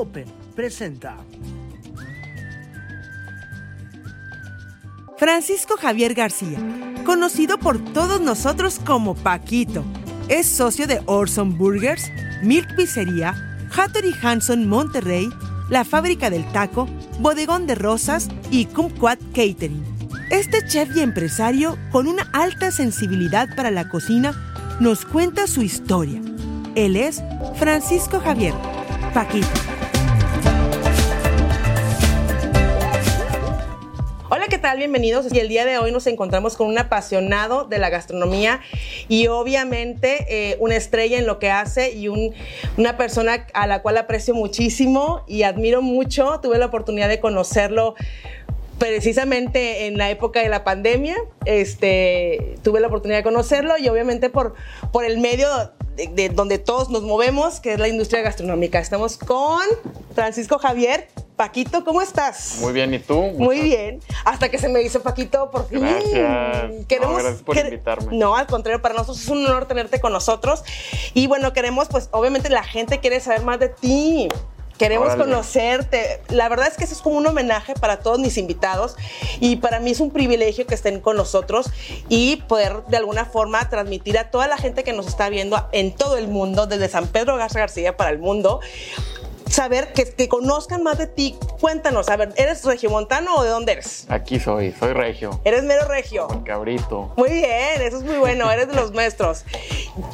Open presenta. Francisco Javier García, conocido por todos nosotros como Paquito, es socio de Orson Burgers, Milk Pizzería, Hattori Hanson Monterrey, La Fábrica del Taco, Bodegón de Rosas y Kumquat Catering. Este chef y empresario, con una alta sensibilidad para la cocina, nos cuenta su historia. Él es Francisco Javier, Paquito. Bienvenidos. Y el día de hoy nos encontramos con un apasionado de la gastronomía y obviamente eh, una estrella en lo que hace y un- una persona a la cual aprecio muchísimo y admiro mucho. Tuve la oportunidad de conocerlo precisamente en la época de la pandemia, este, tuve la oportunidad de conocerlo y obviamente por, por el medio de, de donde todos nos movemos, que es la industria gastronómica. Estamos con Francisco Javier. Paquito, ¿cómo estás? Muy bien, ¿y tú? Muy bien. Hasta que se me hizo Paquito, por fin. Gracias. Queremos, No, gracias por invitarme. No, al contrario, para nosotros es un honor tenerte con nosotros. Y bueno, queremos, pues, obviamente la gente quiere saber más de ti. Queremos Órale. conocerte. La verdad es que eso es como un homenaje para todos mis invitados y para mí es un privilegio que estén con nosotros y poder de alguna forma transmitir a toda la gente que nos está viendo en todo el mundo, desde San Pedro Garza García para el mundo, saber que, que conozcan más de ti. Cuéntanos, a ver, ¿eres regiomontano o de dónde eres? Aquí soy, soy regio. Eres mero regio. El cabrito. Muy bien, eso es muy bueno, eres de los nuestros.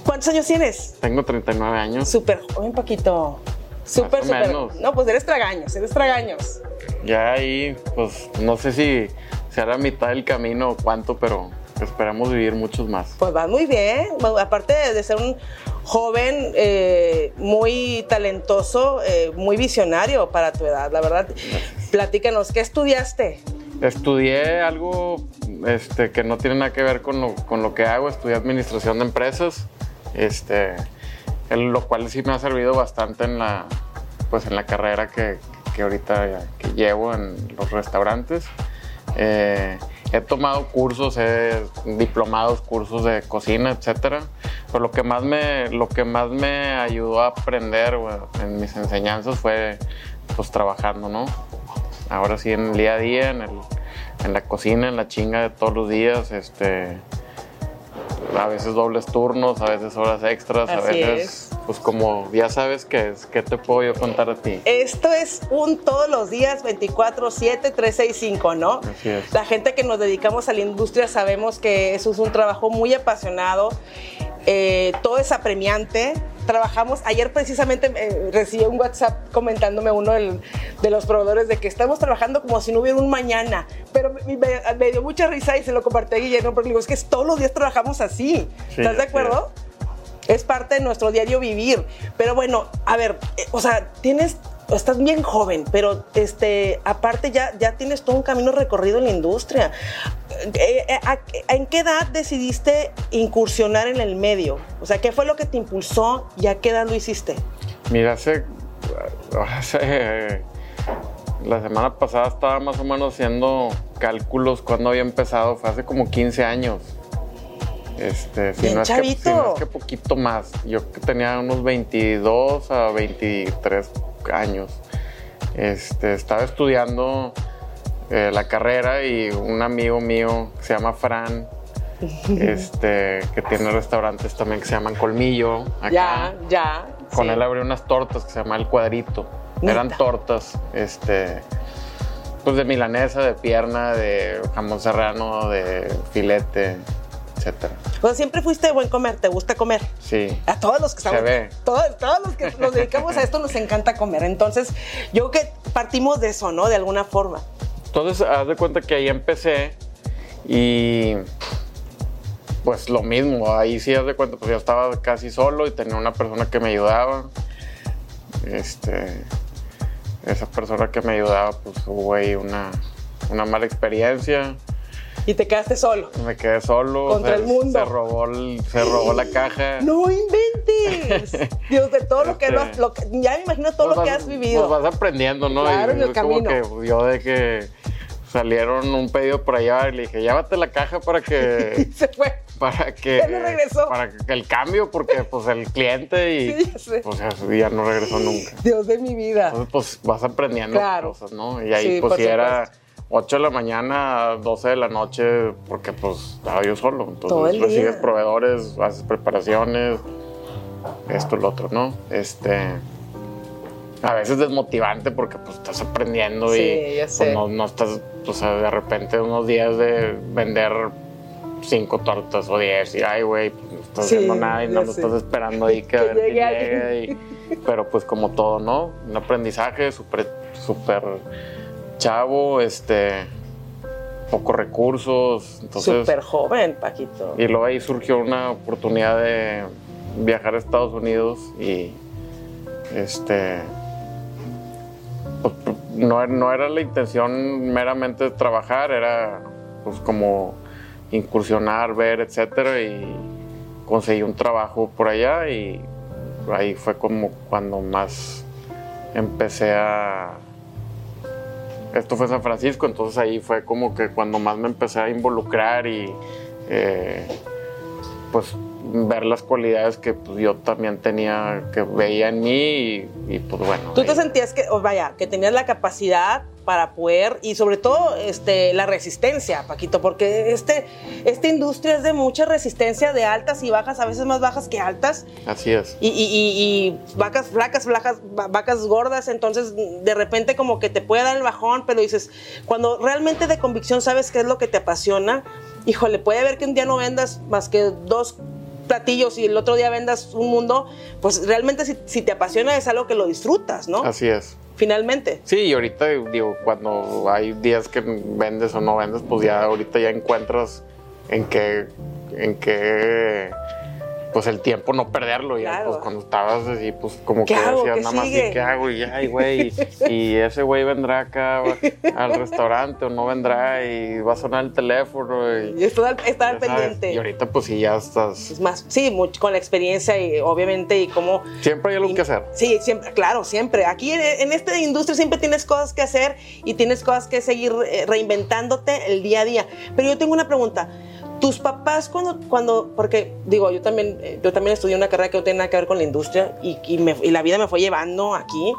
¿Cuántos años tienes? Tengo 39 años. Súper joven, Paquito. Súper, súper. menos. No, pues eres tragaños, eres tragaños. Ya ahí, pues no sé si será la mitad del camino o cuánto, pero esperamos vivir muchos más. Pues vas muy bien. Aparte de, de ser un joven eh, muy talentoso, eh, muy visionario para tu edad, la verdad. Platícanos, ¿qué estudiaste? Estudié algo este, que no tiene nada que ver con lo, con lo que hago. Estudié administración de empresas, este, el- lo cual sí me ha servido bastante en la, pues, en la carrera que, que ahorita que llevo en los restaurantes. Eh, he tomado cursos, he diplomados, cursos de cocina, etcétera. Pero lo que más me, lo que más me ayudó a aprender bueno, en mis enseñanzas fue pues trabajando, ¿no? Ahora sí en el día a día, en, el- en la cocina, en la chinga de todos los días, este, a veces dobles turnos, a veces horas extras, a veces, es. Pues como ya sabes qué es, ¿qué te puedo yo contar a ti? Esto es un todos los días 24/7 365, ¿no? Así es. La gente que nos dedicamos a la industria sabemos que eso es un trabajo muy apasionado, eh, todo es apremiante. Trabajamos, ayer precisamente eh, recibí un WhatsApp comentándome uno del- de los proveedores de que estamos trabajando como si no hubiera un mañana, pero me, me- me dio mucha risa y se lo compartí a Guillermo, porque digo, es que todos los días trabajamos así. Sí, ¿Estás de acuerdo? es parte de nuestro diario vivir. Pero bueno, a ver, eh, o sea, tienes, estás bien joven, pero este, aparte ya, ya tienes todo un camino recorrido en la industria. Eh, eh, ¿En qué edad decidiste incursionar en el medio? O sea, ¿qué fue lo que te impulsó y a qué edad lo hiciste? Mira, hace, hace- la semana pasada estaba más o menos haciendo cálculos cuando había empezado, fue hace como 15 años. Este, si no, es que, si chavito. no es que poquito más. Yo tenía unos 22 a 23 años. Este, estaba estudiando eh, la carrera y un amigo mío que se llama Fran, este, que tiene restaurantes también que se llaman Colmillo. Acá. Ya, ya. Con sí. él abrí unas tortas que se llama El Cuadrito. Eran tortas, este, pues de milanesa, de pierna, de jamón serrano, de filete, etcétera. O sea, siempre fuiste de buen comer, ¿te gusta comer? Sí. A todos los que Se estamos, ve. Todos, todos los que nos dedicamos a esto nos encanta comer. Entonces, yo creo que partimos de eso, ¿no? De alguna forma. Entonces, haz de cuenta que ahí empecé y pues lo mismo, ahí sí haz de cuenta, pues yo estaba casi solo y tenía una persona que me ayudaba. Este, esa persona que me ayudaba, pues hubo ahí una, una mala experiencia. Y te quedaste solo. Me quedé solo. Contra se, el mundo. Se robó, el- se robó la caja. ¡No inventes! Dios, de todo lo que, lo, Este, lo que- Ya me imagino todo Pues lo que has vivido. Pues vas aprendiendo, ¿no? Claro, Y en el es como camino. que yo de que salieron un pedido por allá y le dije, llévate la caja para que Se fue. para que Ya no regresó. para que el cambio porque pues el cliente y Sí, ya sé. pues ya, no regresó nunca. Dios de mi vida. Entonces pues vas aprendiendo Claro. cosas, ¿no? Y ahí Sí, pues si era 8 de la mañana, 12 de la noche, porque pues estaba yo solo. Entonces Todo el recibes día. proveedores, haces preparaciones, esto, lo otro, ¿no? Este. A veces desmotivante porque pues estás aprendiendo Sí, y ya pues, no, no estás, o sea, de repente unos días de vender cinco tortas o diez y ay güey, pues no estás Sí, haciendo nada y más sé. estás esperando ahí que, a Que ver que llegue llegue y- pero pues como todo, ¿no? Un aprendizaje súper, súper chavo, este, pocos recursos, entonces... Súper joven, Paquito. Y luego ahí surgió una oportunidad de viajar a Estados Unidos y este pues, no, no era la intención meramente trabajar, era pues como incursionar, ver, etcétera y conseguí un trabajo por allá y ahí fue como cuando más empecé a esto fue San Francisco, entonces ahí fue como que cuando más me empecé a involucrar y eh, pues ver las cualidades que pues, yo también tenía, que veía en mí y, y, pues bueno. Tú te ahí- sentías que, o vaya, que tenías la capacidad para poder y sobre todo este, la resistencia, Paquito, porque este, esta industria es de mucha resistencia, de altas y bajas, a veces más bajas que altas, Así es. y, y- y- y vacas flacas, flacas, va- vacas gordas, entonces de repente como que te puede dar el bajón, pero dices, cuando realmente de convicción sabes qué es lo que te apasiona, híjole, puede haber que un día no vendas más que dos platillos y el otro día vendas un mundo, pues realmente si, si te apasiona es algo que lo disfrutas, ¿no? Así es. Finalmente. Sí, y ahorita digo, cuando hay días que vendes o no vendes, pues ya ahorita ya encuentras en qué, en qué, pues el tiempo no perderlo. Ya, Claro. pues cuando estabas así, pues como ¿Qué que hago? decías ¿Qué nada más? ¿y qué hago? Y ay, güey, y ese güey vendrá acá al restaurante o no vendrá y va a sonar el teléfono. Y, Y estar, al sabes, pendiente. Y ahorita pues sí, ya estás, Es más, sí, mucho, con la experiencia y obviamente y cómo... siempre hay algo y- que hacer. Sí, siempre, claro, siempre. Aquí en, en esta industria siempre tienes cosas que hacer y tienes cosas que seguir eh, reinventándote el día a día. Pero yo tengo una pregunta. Tus papás cuando, cuando porque digo, yo también, eh, yo también estudié una carrera que no tiene nada que ver con la industria y, y me- y la vida me fue llevando aquí.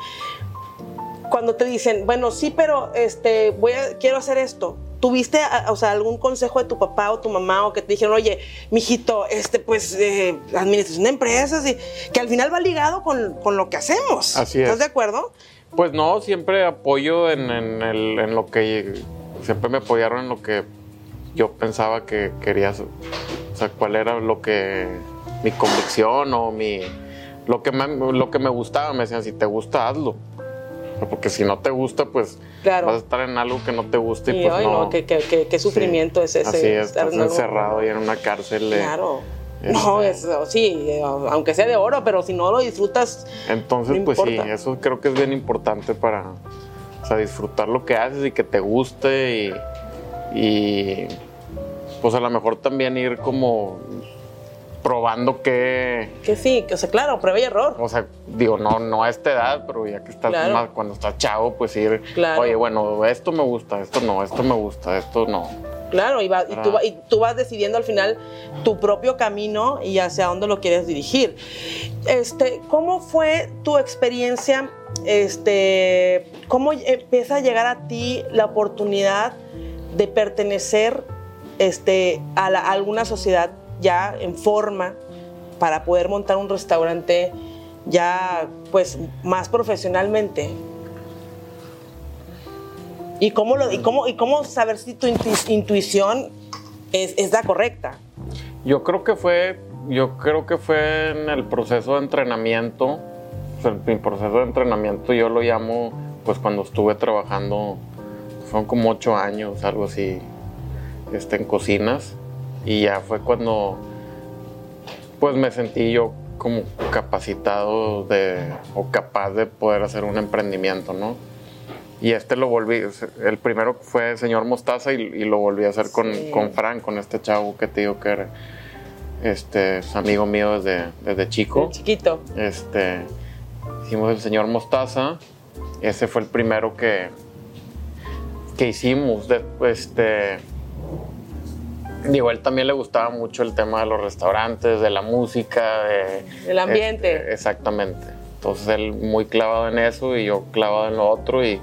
Cuando te dicen, bueno, sí, pero este, voy a, quiero hacer esto. ¿Tuviste, o sea, algún consejo de tu papá o tu mamá o que te dijeron, oye, mijito, este, pues, eh, administración de empresas y que al final va ligado con, con lo que hacemos? Así es. ¿Estás de acuerdo? Pues no, siempre apoyo en, en el- en lo que. Siempre me apoyaron en lo que yo pensaba que quería. O sea, cuál era lo que. Mi convicción o mi. Lo que, me, lo que me gustaba. Me decían, si te gusta, hazlo. Porque si no te gusta, pues Claro. vas a estar en algo que no te gusta y, Y, pues no. no, qué, qué- qué- sufrimiento es ese. Así es, estar estás en algo- encerrado y en una cárcel. Claro. No, Este- es, sí, eh, aunque sea de oro, pero si no lo disfrutas, Entonces, No pues sí, eso creo que es bien importante para o sea, disfrutar lo que haces y que te guste y, y, pues a lo mejor también ir como probando qué, que sí, que, o sea, claro, prueba y error. o sea, digo, no, no a esta edad, pero ya que estás Claro. más, cuando estás chavo, pues ir, Claro. oye, bueno, esto me gusta, esto no, esto me gusta, esto no. Claro, y, va- y, tú, y tú vas decidiendo al final tu propio camino y hacia dónde lo quieres dirigir. Este, ¿Cómo fue tu experiencia? Este, ¿Cómo empieza a llegar a ti la oportunidad de pertenecer este, a, alguna sociedad ya en forma para poder montar un restaurante ya pues más profesionalmente? ¿Y cómo, y cómo, y cómo saber si tu intu- intuición es, es la correcta? Yo creo que fue, yo creo que fue en el proceso de entrenamiento, o mi proceso de entrenamiento yo lo llamo, pues cuando estuve trabajando, fueron como ocho años, algo así, este, en cocinas, y ya fue cuando, pues me sentí yo como capacitado de, o capaz de poder hacer un emprendimiento, ¿no? Y este lo volví, el primero fue el señor Mostaza y, y lo volví a hacer con, Sí. con Frank, con este chavo que te digo que era este, es amigo mío desde, desde chico. Chiquito. Este, hicimos el señor Mostaza. Ese fue el primero que, que hicimos. De- este, Digo, él también le gustaba mucho el tema de los restaurantes, de la música, de, El ambiente. este, exactamente. Entonces él muy clavado en eso y yo clavado en lo otro y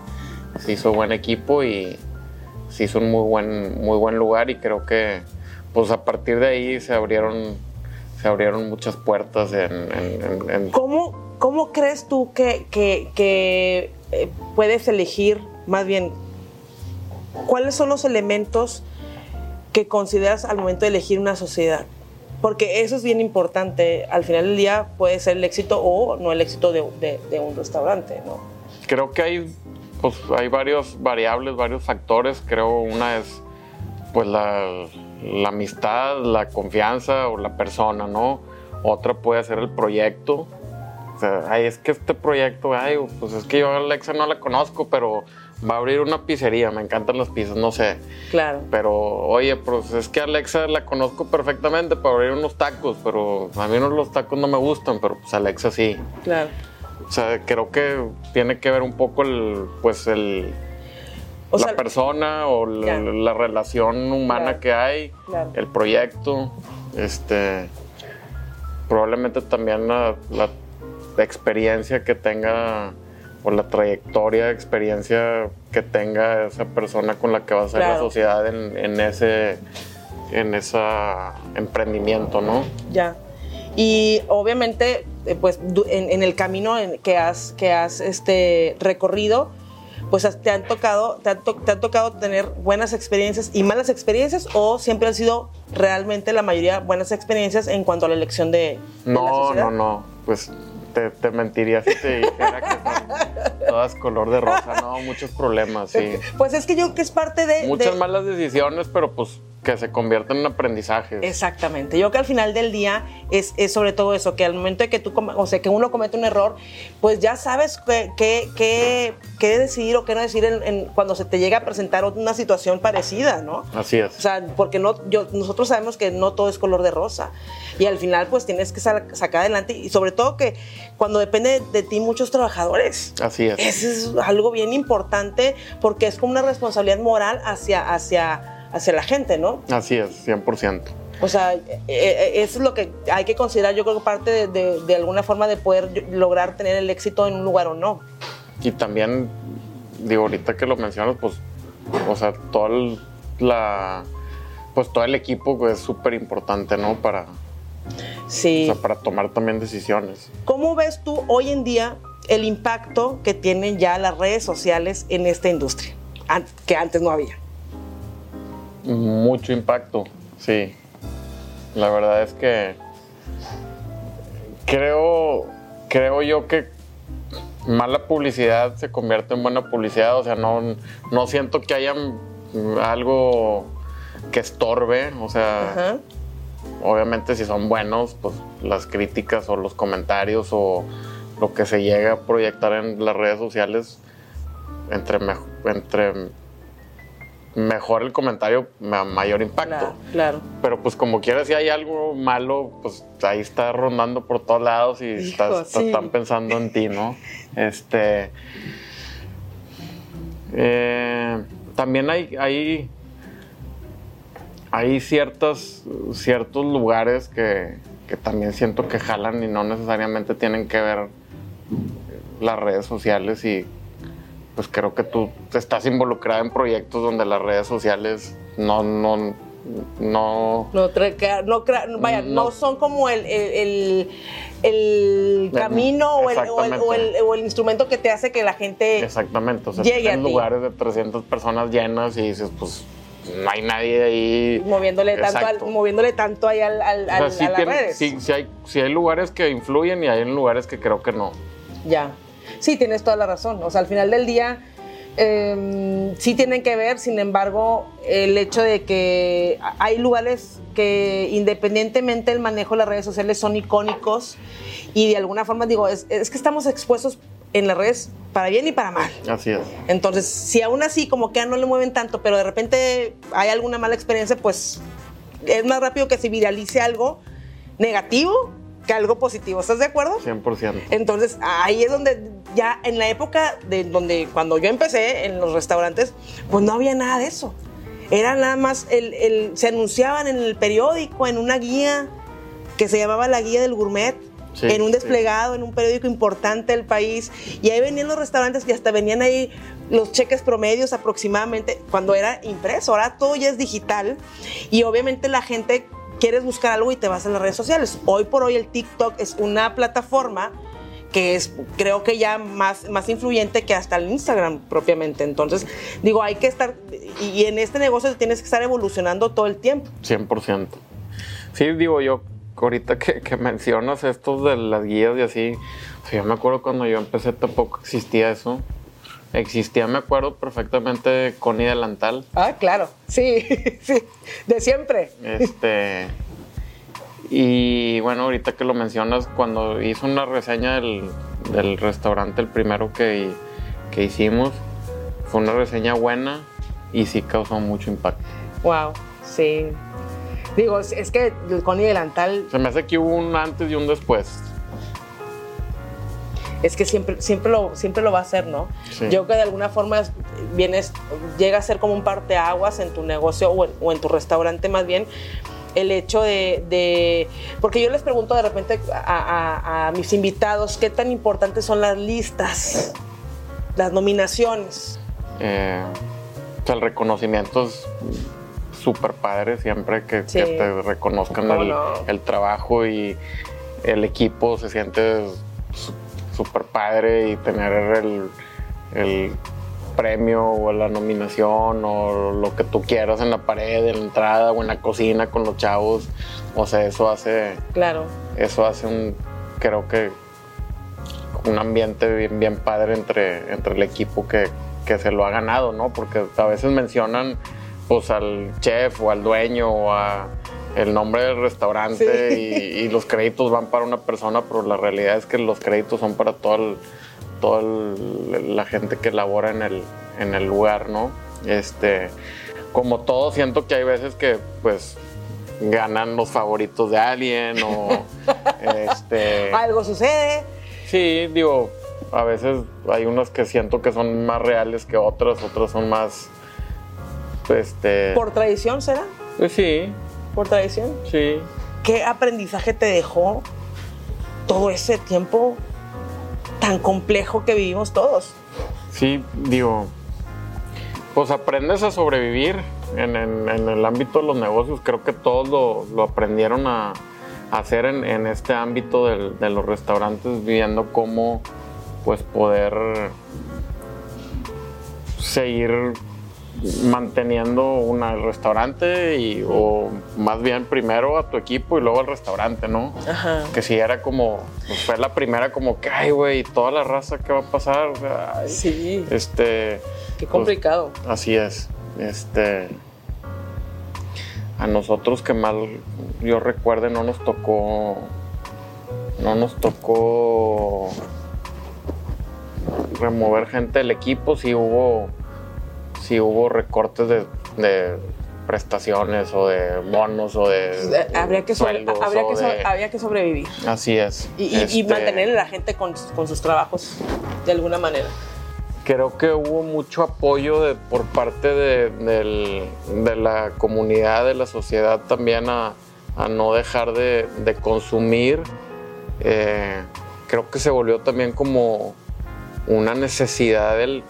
se hizo buen equipo y se hizo un muy buen, muy buen lugar y creo que pues a partir de ahí se abrieron, se abrieron muchas puertas en, en- en- en- ¿Cómo, cómo crees tú que, que- que, eh, puedes elegir, más bien, cuáles son los elementos que consideras al momento de elegir una sociedad? Porque eso es bien importante. Al final del día puede ser el éxito o no el éxito de, de- de un restaurante, ¿no? creo que hay, pues, hay varios variables, varios factores. Creo una es pues la, la amistad, la confianza o la persona, ¿no? Otra puede ser el proyecto. O sea, ay, es que este proyecto, ay, pues es que yo a Alexa no la conozco, pero va a abrir una pizzería, me encantan las pizzas, no sé. Claro. Pero, oye, pues es que Alexa la conozco perfectamente para abrir unos tacos, pero a mí no, los tacos no me gustan, pero pues Alexa sí. Claro. O sea, creo que tiene que ver un poco el, pues el, O la sea, persona o la, relación humana Claro. que hay, Claro. el proyecto, este, probablemente también la, la experiencia que tenga o la trayectoria, experiencia que tenga esa persona con la que va a la Claro. sociedad en, en ese, en esa emprendimiento, ¿no? Ya. Y obviamente, eh, pues en, en el camino en que has, que has este, recorrido, pues te han, tocado, te, to- te han tocado tener buenas experiencias y malas experiencias o siempre han sido realmente la mayoría buenas experiencias en cuanto a la elección de, de la No, sociedad? no, no. Pues te, te mentiría si te dijera que son todas color de rosa. No, muchos problemas, sí. Pues es que yo creo que es parte de... Muchas de- malas decisiones, pero pues que se convierten en aprendizajes. Exactamente. Yo creo que al final del día es, es sobre todo eso, que al momento de que tú, o sea, que uno comete un error, pues ya sabes qué, qué- qué decidir o qué no decir en- en- cuando se te llega a presentar una situación parecida, ¿no? Así es. O sea, porque no, yo, nosotros sabemos que no todo es color de rosa. Y al final, pues tienes que sa- sacar adelante. Y sobre todo que cuando depende de ti muchos trabajadores. Así es. Eso es algo bien importante porque es como una responsabilidad moral hacia, hacia, hacia la gente, ¿no? Así es, 100%. O sea, eh, eh, eso es lo que hay que considerar, yo creo que parte de, de- de alguna forma de poder lograr tener el éxito en un lugar o no. Y también, digo, ahorita que lo mencionas, pues, o sea, todo el, la, pues todo el equipo es súper importante, ¿no? Para, Sí. o sea, para tomar también decisiones. ¿Cómo ves tú hoy en día el impacto que tienen ya las redes sociales en esta industria? Que antes no había. Mucho impacto, sí. La verdad es que creo, creo yo que mala publicidad se convierte en buena publicidad. O sea, no, no siento que haya algo que estorbe. O sea, Ajá. Obviamente si son buenos, pues las críticas o los comentarios o lo que se llega a proyectar en las redes sociales, entre, entre mejor el comentario, ma- mayor impacto. Claro, claro. Pero pues como quiera, si hay algo malo, pues ahí está rondando por todos lados y Hijo, estás- sí. están pensando en ti, ¿no? Este. eh, también hay, hay, hay ciertas, ciertos lugares que, que también siento que jalan y no necesariamente tienen que ver las redes sociales y pues creo que tú estás involucrada en proyectos donde las redes sociales no, no, no, No, no crea- vaya, no. No. son como el, el, el- el camino o el, o, el, o el- instrumento que te hace que la gente... Exactamente, o sea, Llegue a en lugares de 300 personas llenas y dices, pues no hay nadie ahí. Moviéndole tanto, al- moviéndole tanto ahí al, al- O sea, al- sí a las tiene- redes. sí- sí hay, sí hay lugares que influyen y hay lugares que creo que no. Ya. Sí, tienes toda la razón. O sea, al final del día eh, sí tienen que ver, sin embargo, el hecho de que hay lugares que independientemente del manejo de las redes sociales son icónicos y de alguna forma digo, es, es que estamos expuestos en las redes para bien y para mal. Así es. Entonces, si aún así como que no le mueven tanto, pero de repente hay alguna mala experiencia, pues es más rápido que se viralice algo negativo que algo positivo. ¿Estás de acuerdo? 100%. Entonces, ahí es donde ya en la época de donde cuando yo empecé en los restaurantes, pues no había nada de eso. Era nada más, el, el- se anunciaban en el periódico, en una guía que se llamaba la guía del gourmet, Sí, en un sí. desplegado, en un periódico importante del país. Y ahí venían los restaurantes y hasta venían ahí los cheques promedios aproximadamente, cuando era impreso. Ahora todo ya es digital. Y obviamente la gente quieres buscar algo y te vas a las redes sociales. Hoy por hoy el TikTok es una plataforma que es creo que ya más, más influyente que hasta el Instagram propiamente. Entonces, digo, hay que estar, y y en este negocio tienes que estar evolucionando todo el tiempo. 100%. Sí, digo yo, ahorita que, que mencionas estos de las guías y así, o sea, yo me acuerdo cuando yo empecé tampoco existía eso. Existía, me acuerdo perfectamente, Connie Delantal. Ah, claro, sí, sí, de siempre. Este. Y bueno, ahorita que lo mencionas, cuando hizo una reseña del, del restaurante, el primero que, que hicimos, fue una reseña buena y sí causó mucho impacto. Wow, sí. Digo, es- es que el Connie Delantal Se me hace que hubo un antes y un después. es que siempre, siempre, lo, siempre lo va a hacer, ¿no? Sí. Yo que de alguna forma es- vienes, llega a ser como un parteaguas en tu negocio o en, o en tu restaurante más bien, el hecho de, de- porque yo les pregunto de repente a, a- a mis invitados qué tan importantes son las listas, las nominaciones. Eh, o sea, el reconocimiento es súper padre siempre que, Sí. que te reconozcan ¿Cómo el, no? el trabajo y el equipo se siente súper padre y tener el, el premio o la nominación o lo que tú quieras en la pared, en la entrada o en la cocina con los chavos. O sea, eso hace, Claro, eso hace un, creo que un ambiente bien, bien padre entre, entre el equipo que, que se lo ha ganado, ¿no? Porque a veces mencionan pues al chef o al dueño o a el nombre del restaurante Sí. y, y los créditos van para una persona, pero la realidad es que los créditos son para todo el- toda el- la gente que labora en el, en el lugar, ¿no? Este, como todo, siento que hay veces que pues ganan los favoritos de alguien o este algo sucede. Sí, digo, a veces hay unas que siento que son más reales que otras, otras son más, este... ¿Por tradición será? Pues sí, ¿Por tradición? sí. ¿Qué aprendizaje te dejó todo ese tiempo tan complejo que vivimos todos? Sí, digo, pues aprendes a sobrevivir en, en- en el ámbito de los negocios. Creo que todos lo, lo aprendieron a, a hacer en, en este ámbito del- de los restaurantes, viendo cómo pues poder seguir manteniendo una, el restaurante y, o más bien primero a tu equipo y luego al restaurante, ¿no? Ajá. Que si era como, pues fue la primera como que, ay, güey, toda la raza que va a pasar, ay, Sí, este, qué complicado. así es, este, a nosotros que mal yo recuerde no nos tocó, no nos tocó remover gente del equipo, sí hubo, sí hubo recortes de, de prestaciones o de bonos o de habría, que sobre- sueldos habría, o que so- de- habría que sobrevivir Así es. y, y- y Este, mantener a la gente con, con sus trabajos de alguna manera. Creo que hubo mucho apoyo de, por parte de, del- de la comunidad, de la sociedad también a, a no dejar de, de consumir. Eh, creo que se volvió también como una necesidad del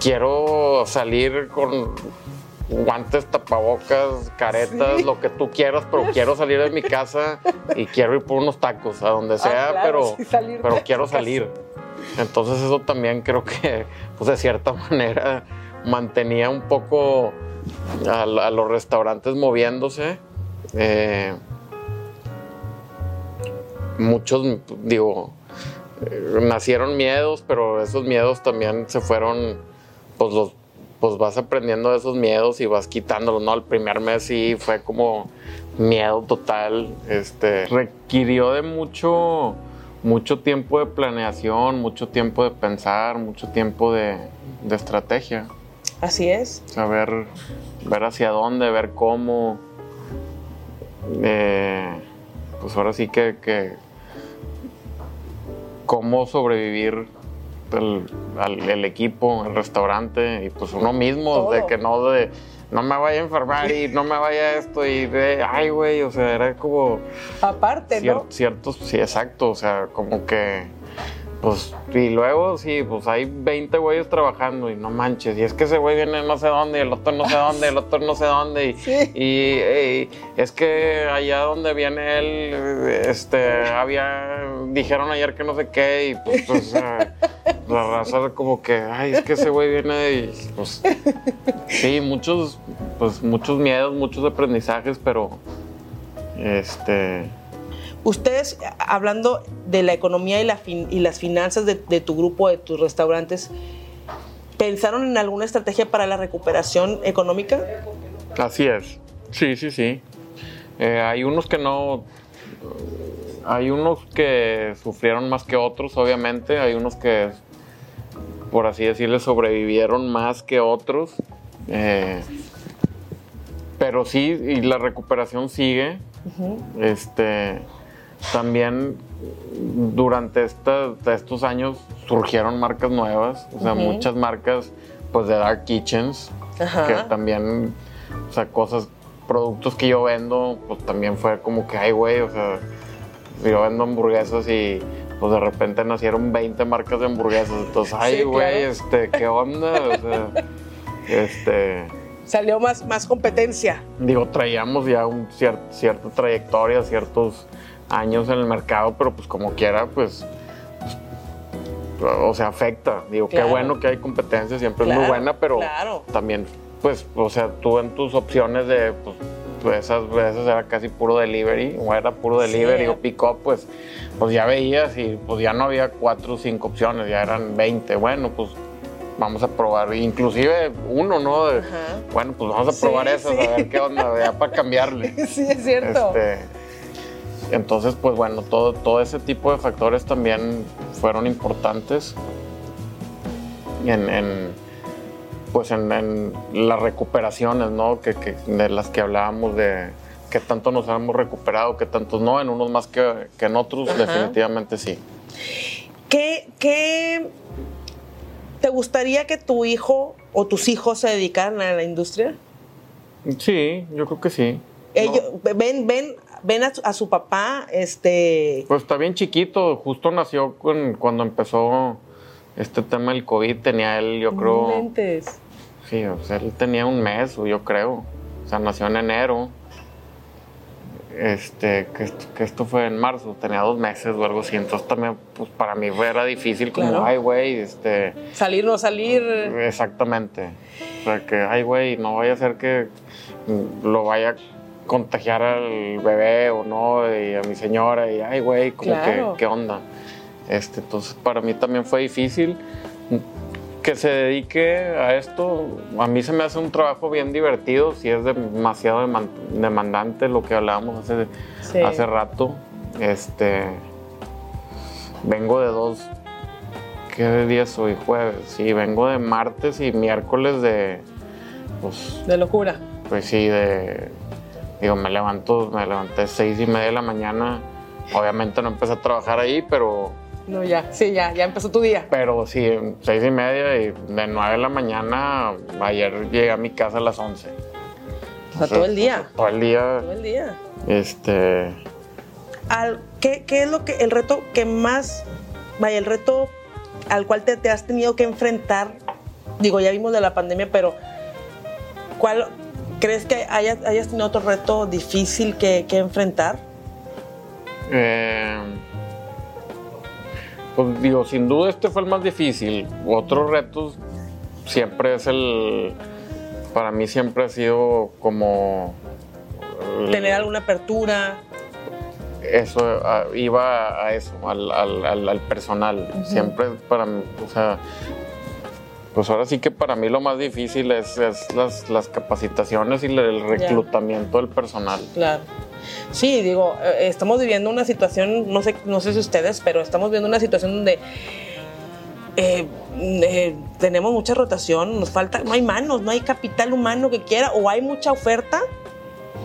quiero salir con guantes, tapabocas, caretas, Sí. lo que tú quieras, pero quiero salir de mi casa y quiero ir por unos tacos, a donde sea, Ah, claro, pero, sí, quiero salir. Entonces eso también creo que, pues de cierta manera, mantenía un poco a, a los restaurantes moviéndose. Eh, muchos, digo, eh, nacieron miedos, pero esos miedos también se fueron, pues los pues vas aprendiendo de esos miedos y vas quitándolos, ¿no? El primer mes sí fue como miedo total, este, requirió de mucho, mucho tiempo de planeación, mucho tiempo de pensar, mucho tiempo de, de estrategia, Así es. saber, ver hacia dónde, ver cómo, eh, pues ahora sí que, que cómo sobrevivir el, equipo, el restaurante y pues uno mismo, de que no de no me vaya a enfermar y no me vaya esto y de, ay, güey, o sea, era como... Aparte, ¿no? Ciertos, sí, exacto, o sea, como que pues, y luego, sí, pues hay 20 güeyes trabajando y no manches. Y es que ese güey viene no sé dónde, y el otro no sé dónde, el otro no sé dónde. Y, y, es que allá donde viene él, este, había, dijeron ayer que no sé qué, y pues, pues la raza como que, ay, es que ese güey viene y, pues, sí, muchos, pues, muchos miedos, muchos aprendizajes, pero, este Ustedes, hablando de la economía y, las finanzas de, tu grupo, de tus restaurantes, ¿pensaron en alguna estrategia para la recuperación económica? Así es. Sí, sí, sí. Eh, hay unos que no. Hay unos que sufrieron más que otros, obviamente. Hay unos que, por así decirlo, sobrevivieron más que otros. Eh, pero sí, y la recuperación sigue. Este también durante estos años surgieron marcas nuevas, o sea, muchas marcas pues de Dark Kitchens, que también, o sea, cosas, productos que yo vendo, pues también fue como que, ay, güey, o sea, yo vendo hamburguesas y pues de repente nacieron 20 marcas de hamburguesas, entonces, ay, güey, este, ¿qué onda? O sea, este... Salió más, más competencia. Digo, traíamos ya un cierta trayectoria, ciertos años en el mercado, pero pues como quiera, pues, o sea, afecta. Digo, qué bueno que hay competencia, siempre es muy buena, pero también, pues, o sea, tú en tus opciones de, pues, pues esas veces era casi puro delivery, o era puro delivery o pick-up, pues, pues ya veías y pues ya no había cuatro o cinco opciones, ya eran 20. Bueno, pues vamos a probar, inclusive uno, ¿no? bueno, pues vamos a probar esas, a ver qué onda, ya para cambiarle. Sí, es cierto. Este, entonces, pues bueno, todo, todo ese tipo de factores también fueron importantes en, pues en, las recuperaciones, ¿no? Que, de las que hablábamos de qué tanto nos hemos recuperado, qué tantos no, en unos más que, en otros, definitivamente sí. ¿Qué, ¿Qué te gustaría que tu hijo o tus hijos se dedicaran a la industria? Sí, yo creo que sí. Ellos, ven, ven ven a su, papá, este... Pues está bien chiquito, justo nació cuando empezó este tema del COVID, tenía él, yo creo... Mentes. Sí, o sea, él tenía un mes, yo creo. O sea, nació en enero. Este, que esto, que esto fue en marzo, tenía dos meses o algo así. Entonces también, pues para mí era difícil, como, ay, güey, este. Salir, no salir. Exactamente. O sea, que, ay, güey, no vaya a ser que lo vaya contagiar al bebé o no, y a mi señora, y ay, güey, como que, ¿qué onda? Este, entonces, para mí también fue difícil que se dedique a esto. A mí se me hace un trabajo bien divertido, si es demasiado demandante lo que hablábamos hace, hace rato. Este, vengo de dos, ¿qué día soy? Jueves, sí, vengo de martes y miércoles de, pues... De locura. Pues sí, de Digo, me levanto, me levanté seis y media de la mañana. Obviamente no empecé a trabajar ahí, pero... No, ya, sí, ya, ya empezó tu día. Pero sí, seis y media y de nueve de la mañana, ayer llegué a mi casa a las once. O sea, todo el día. Todo el día. Todo el día. Este... Al, ¿qué, ¿Qué es lo que, el reto que más, vaya, el reto al cual te, te has tenido que enfrentar? Digo, ya vimos de la pandemia, pero ¿cuál ¿Crees que hayas, tenido otro reto difícil que, enfrentar? Eh, pues digo, sin duda este fue el más difícil. Otros retos siempre es el. Para mí siempre ha sido como. Tener alguna apertura. Eso, iba a eso, al, personal. Siempre para mí, o sea, pues ahora sí que para mí lo más difícil es, las, capacitaciones y el reclutamiento del personal. Claro. Sí, digo, eh, estamos viviendo una situación, no sé, no sé si ustedes, pero estamos viviendo una situación donde eh, eh, tenemos mucha rotación, nos falta, no hay manos, no hay capital humano que quiera, o hay mucha oferta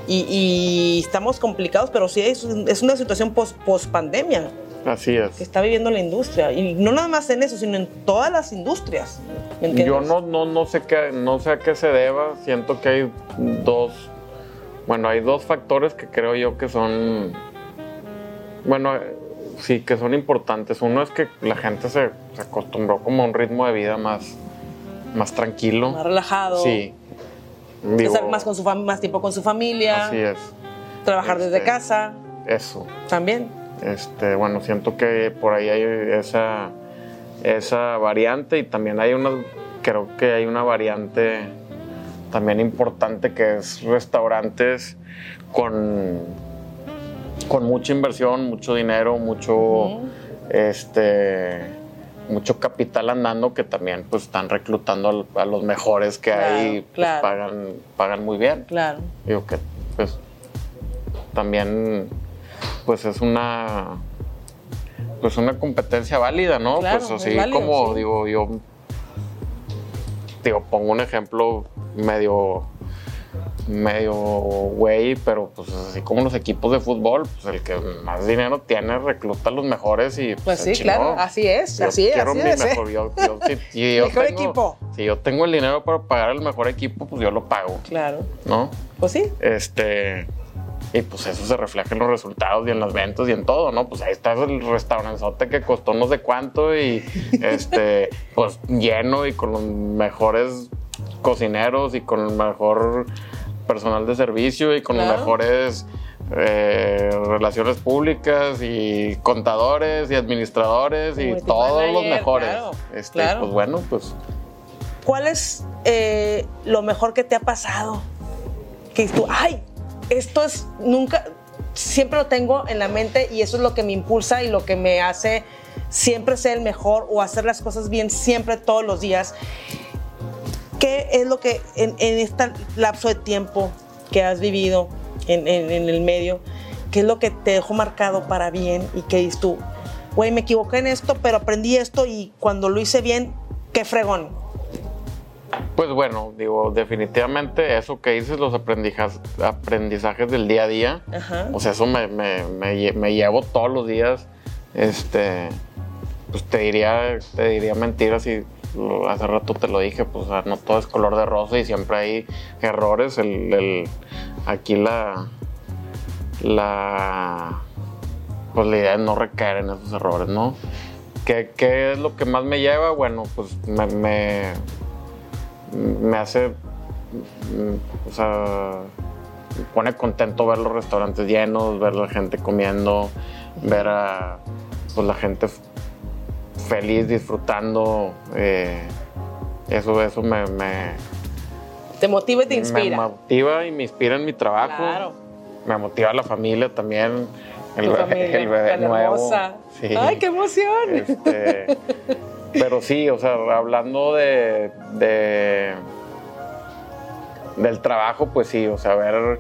y, estamos complicados, pero sí es, una situación post, post pandemia. Así que es. está viviendo la industria. Y no nada más en eso, sino en todas las industrias. Yo no, no, no sé qué, no sé a qué se deba. Siento que hay dos, bueno, hay dos factores que creo yo que son, bueno, sí, que son importantes. Uno es que la gente se, se acostumbró como a un ritmo de vida más, más tranquilo. Más relajado. Sí. estar Digo, más, con su más tiempo con su familia. Así es. Trabajar desde Este, casa Eso. también. Este, bueno, siento que por ahí hay esa, esa variante y también hay una, creo que hay una variante también importante que es restaurantes con, con mucha inversión, mucho dinero, mucho, este, mucho capital andando que también pues están reclutando a, los mejores que Claro, hay, pues, claro. pagan, pagan muy bien. Claro. Digo que pues también pues es una pues una competencia válida, ¿no? Claro, pues es así válido, como sí. digo yo digo pongo un ejemplo medio medio güey, pero pues así como los equipos de fútbol, pues el que más dinero tiene recluta a los mejores y Pues se sí, claro, así es, Yo así es, quiero mi ser. mejor, yo- yo- si- si yo Mejor tengo- equipo. Si yo tengo el dinero para pagar el mejor equipo, pues yo lo pago, Claro. ¿no? Pues sí. Este. Y pues eso se refleja en los resultados y en las ventas y en todo, ¿no? Pues ahí está el restauranzote que costó no sé cuánto y este, pues lleno y con los mejores cocineros y con el mejor personal de servicio y con Claro. los mejores eh, relaciones públicas y contadores y administradores y todos los mejores. claro, este, claro. Pues bueno, pues ¿Cuál es eh, lo mejor que te ha pasado? Que tú, ay, esto es nunca, siempre lo tengo en la mente y eso es lo que me impulsa y lo que me hace siempre ser el mejor o hacer las cosas bien siempre todos los días. ¿Qué es lo que en, este lapso de tiempo que has vivido en, en- el medio, qué es lo que te dejó marcado para bien y que dices tú, güey, me equivoqué en esto, pero aprendí esto y cuando lo hice bien, qué fregón? Pues bueno, digo, definitivamente eso que dices, los aprendizajes, del día a día, Ajá. o sea, eso me, me- me lle- me llevo todos los días, este, pues te diría, te diría mentiras si hace rato te lo dije, pues no todo es color de rosa y siempre hay errores, el, el- aquí la, la, pues la idea es no recaer en esos errores, ¿no? ¿Qué, qué es lo que más me lleva? Bueno, pues me, me, me hace, mm, o sea, me pone contento ver los restaurantes llenos, ver la gente comiendo, ver a pues, la gente feliz, disfrutando. eh, eso, eso me, me, Te motiva y te me inspira. motiva y me inspira en mi trabajo. Claro. Me motiva la familia también. El, bebé- familia, el bebé tan nuevo. Sí. ¡Ay, qué emoción! Este, pero sí, o sea, hablando de, de- del trabajo, pues sí, o sea, ver,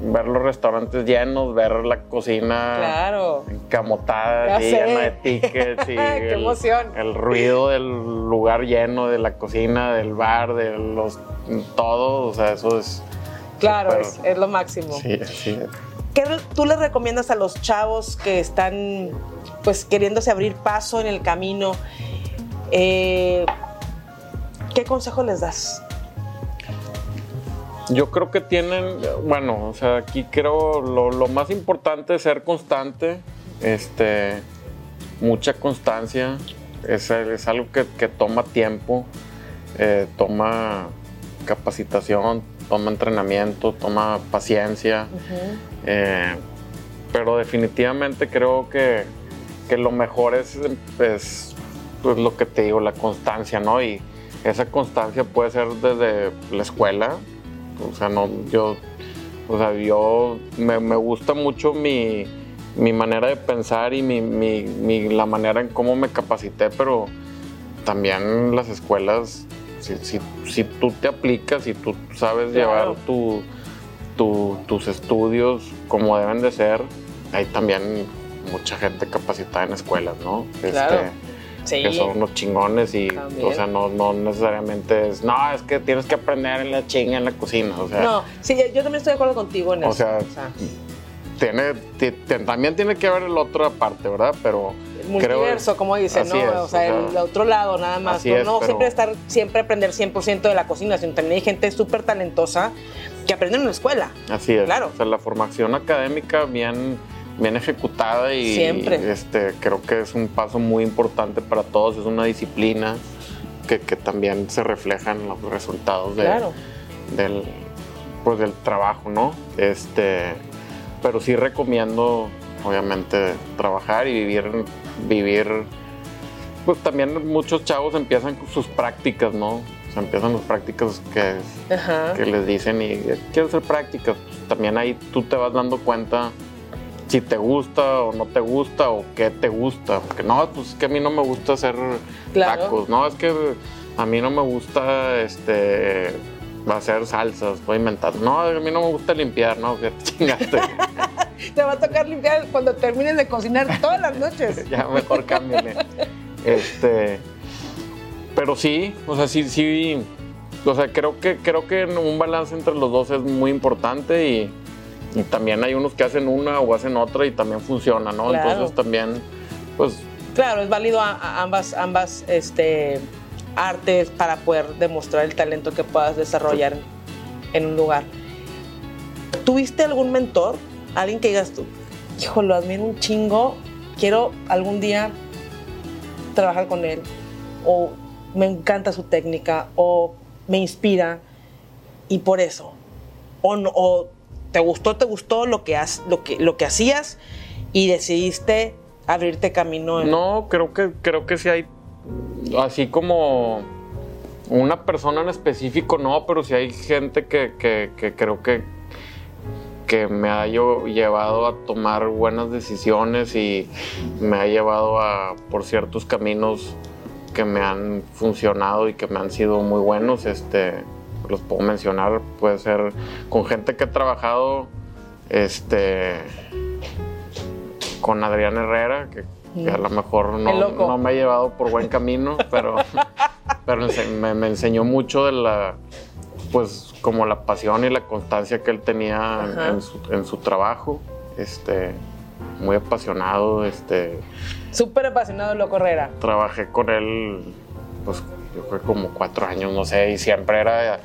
ver los restaurantes llenos, ver la cocina Claro. encamotada, llena de tickets y Qué el, emoción. el ruido del lugar lleno, de la cocina, del bar, de los todo, o sea, eso es Claro, es, es lo máximo. sí, sí, ¿Qué tú les recomiendas a los chavos que están pues queriéndose abrir paso en el camino? Eh, ¿Qué consejo les das? Yo creo que tienen, bueno, o sea, aquí creo lo, lo más importante es ser constante, este, mucha constancia, es, es algo que, que toma tiempo, eh, toma capacitación, toma entrenamiento, toma paciencia, eh, pero definitivamente creo que, que lo mejor es, es pues, lo que te digo, la constancia, ¿no? Y esa constancia puede ser desde la escuela, o sea, no, yo, o sea, yo me, me gusta mucho mi, mi manera de pensar y mi, mi- mi- la manera en cómo me capacité, pero también las escuelas, si, si- si tú te aplicas, si tú sabes Claro. llevar tu, tu- tus estudios como deben de ser, hay también mucha gente capacitada en escuelas, ¿no? Claro. Este, que son unos chingones y, También. o sea, no, no necesariamente es, no, es que tienes que aprender en la chinga en la cocina, o sea, No, sí, yo también estoy de acuerdo contigo en o eso. sea, tiene, también tiene que ver el otro aparte, ¿verdad? Pero multiverso, como dicen, ¿no? o sea, el otro lado nada más. no, siempre estar, siempre aprender 100% de la cocina, sino también hay gente súper talentosa que aprende en la escuela. Así es. Claro. O sea, la formación académica bien, bien ejecutada y siempre. Este, creo que es un paso muy importante para todos, es una disciplina que, también se refleja en los resultados del, pues, del trabajo, ¿no? Este, pero sí recomiendo obviamente trabajar y vivir, vivir, pues también muchos chavos empiezan con sus prácticas, ¿no? O sea, empiezan las prácticas que, que les dicen y quiero hacer prácticas. También ahí tú te vas dando cuenta si te gusta o no te gusta o qué te gusta. Porque no, pues es que a mí no me gusta hacer tacos, no, es que a mí no me gusta este hacer salsas, voy a inventar. No, a mí no me gusta limpiar, no, que chingaste. Te va a tocar limpiar cuando termines de cocinar todas las noches. ya, mejor cámbiale. este, pero sí, o sea, sí, sí, o sea, creo que, creo que un balance entre los dos es muy importante y, también hay unos que hacen una o hacen otra y también funciona, ¿no? Entonces también, pues... Claro, es válido a, ambas, ambas este, artes para poder demostrar el talento que puedas desarrollar en un lugar. ¿Tuviste algún mentor alguien que digas tú, hijo, lo admiro un chingo, quiero algún día trabajar con él, o me encanta su técnica, o me inspira, y por eso, o, o te gustó, te gustó lo que, lo, que, lo que hacías y decidiste abrirte camino. No, creo que, creo que sí hay, así como una persona en específico, no, pero sí hay gente que, que creo que que me ha llevado a tomar buenas decisiones y me ha llevado a por ciertos caminos que me han funcionado y que me han sido muy buenos. Este, los puedo mencionar, puede ser con gente que he trabajado, este, con Adrián Herrera, que, a lo mejor no, me ha llevado por buen camino, pero, pero me enseñó mucho de la pues como la pasión y la constancia que él tenía en su, trabajo, este, muy apasionado, este... Súper apasionado lo Correra. Trabajé con él, pues yo creo como cuatro años, no sé, y siempre era,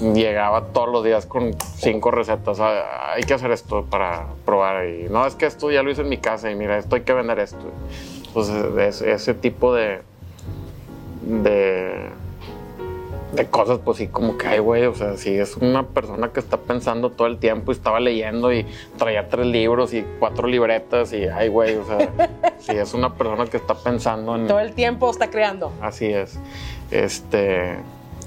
llegaba todos los días con cinco recetas, ah, hay que hacer esto para probar, y no, es que esto ya lo hice en mi casa, y mira, esto hay que vender esto. Entonces, ese tipo de, de de cosas, pues sí, como que, ay, güey, o sea, si es una persona que está pensando todo el tiempo y estaba leyendo y traía tres libros y cuatro libretas y, ay, güey, o sea, si es una persona que está pensando en... Todo el tiempo está creando. Así es. Este,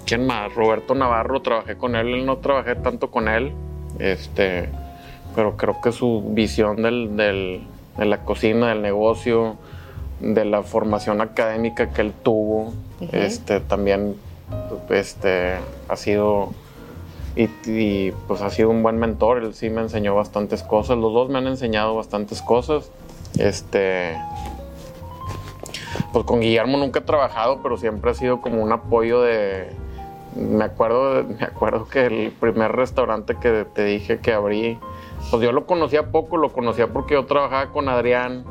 ¿quién más? Roberto Navarro, trabajé con él, él no trabajé tanto con él, este, pero creo que su visión del, del, de la cocina, del negocio, de la formación académica que él tuvo, este, también este, ha sido y, pues ha sido un buen mentor, él sí me enseñó bastantes cosas, los dos me han enseñado bastantes cosas. Este, pues con Guillermo nunca he trabajado, pero siempre ha sido como un apoyo de, me acuerdo, me acuerdo que el primer restaurante que te dije que abrí, pues yo lo conocía poco, lo conocía porque yo trabajaba con Adrián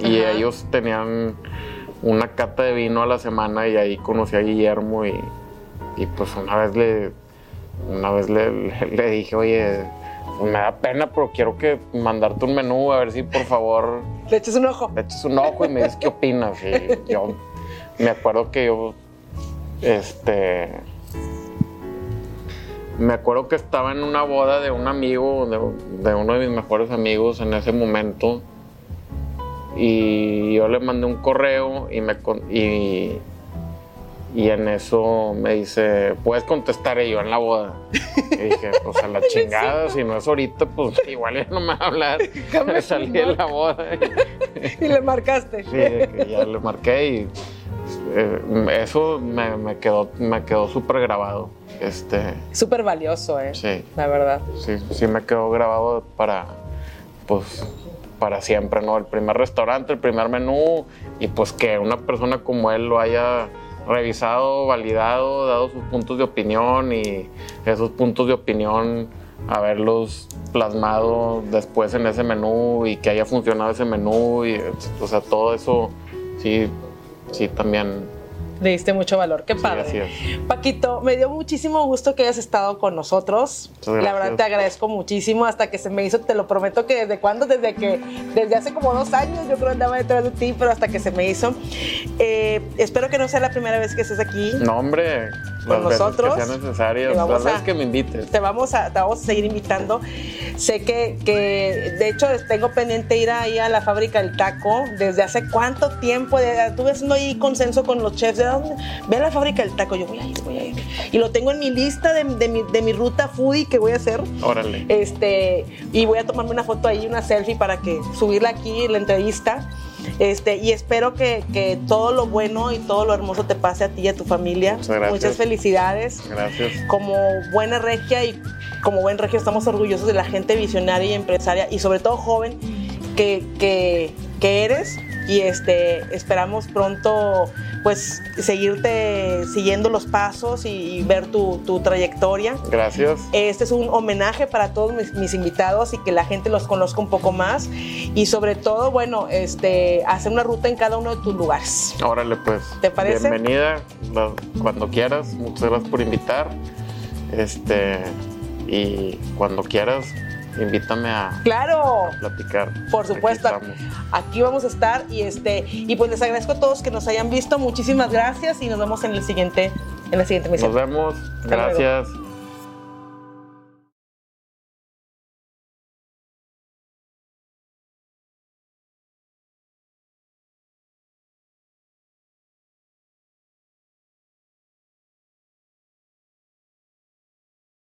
y ellos tenían una cata de vino a la semana y ahí conocí a Guillermo y y pues una vez le, una vez le, dije, oye, pues me da pena, pero quiero que mandarte un menú, a ver si por favor... Le eches un ojo. Le eches un ojo y me dices qué opinas. Y yo me acuerdo que yo, este... Me acuerdo que estaba en una boda de un amigo, de, uno de mis mejores amigos en ese momento. Y yo le mandé un correo y me... Y, y en eso me dice, ¿puedes contestar yo en la boda? Y dije, pues a la chingada, si no es ahorita, pues igual ya no me va a hablar. Me salí en la boda. y le marcaste. Sí, ya le marqué y eh, eso me, quedó, me quedó súper grabado. Este, súper valioso, ¿eh? Sí. La verdad. Sí, sí me quedó grabado para, pues, para siempre, ¿no? El primer restaurante, el primer menú y pues que una persona como él lo haya revisado, validado, dado sus puntos de opinión y esos puntos de opinión a verlos plasmado después en ese menú y que haya funcionado ese menú y o sea todo eso sí sí también le diste mucho valor. Qué padre. Paquito, me dio muchísimo gusto que hayas estado con nosotros. La verdad te agradezco muchísimo hasta que se me hizo, te lo prometo que desde cuándo, desde que, desde hace como dos años yo creo andaba detrás de ti, pero hasta que se me hizo. Eh, espero que no sea la primera vez que estés aquí. no hombre Con nosotros, que sean necesarias las veces a- que me invites Te vamos a, te vamos a seguir invitando. Sé que, que, de hecho, tengo pendiente ir ahí a la fábrica del taco. ¿Desde hace cuánto tiempo? Estuve haciendo ahí consenso con los chefs. ¿De dónde? Ve a la fábrica del taco. Yo voy a ir, voy a ir. Y lo tengo en mi lista de, de mi, de mi ruta foodie que voy a hacer. órale Este, y voy a tomarme una foto ahí, una selfie para que subirla aquí en la entrevista. Este, y espero que, que todo lo bueno y todo lo hermoso te pase a ti y a tu familia. Muchas gracias. Muchas felicidades gracias como buena regia y como buen regio estamos orgullosos de la gente visionaria y empresaria y sobre todo joven que, que, que eres y este esperamos pronto pues seguirte siguiendo los pasos y, y ver tu, tu trayectoria. gracias Este es un homenaje para todos mis, mis invitados y que la gente los conozca un poco más y sobre todo, bueno, este, hacer una ruta en cada uno de tus lugares. órale pues ¿Te parece? bienvenida cuando quieras muchas gracias por invitar este y cuando quieras invítame a Claro. platicar Por supuesto, aquí vamos a estar y este y pues les agradezco a todos que nos hayan visto. Muchísimas gracias y nos vemos en el siguiente en la siguiente nos emisión. vemos Hasta luego. gracias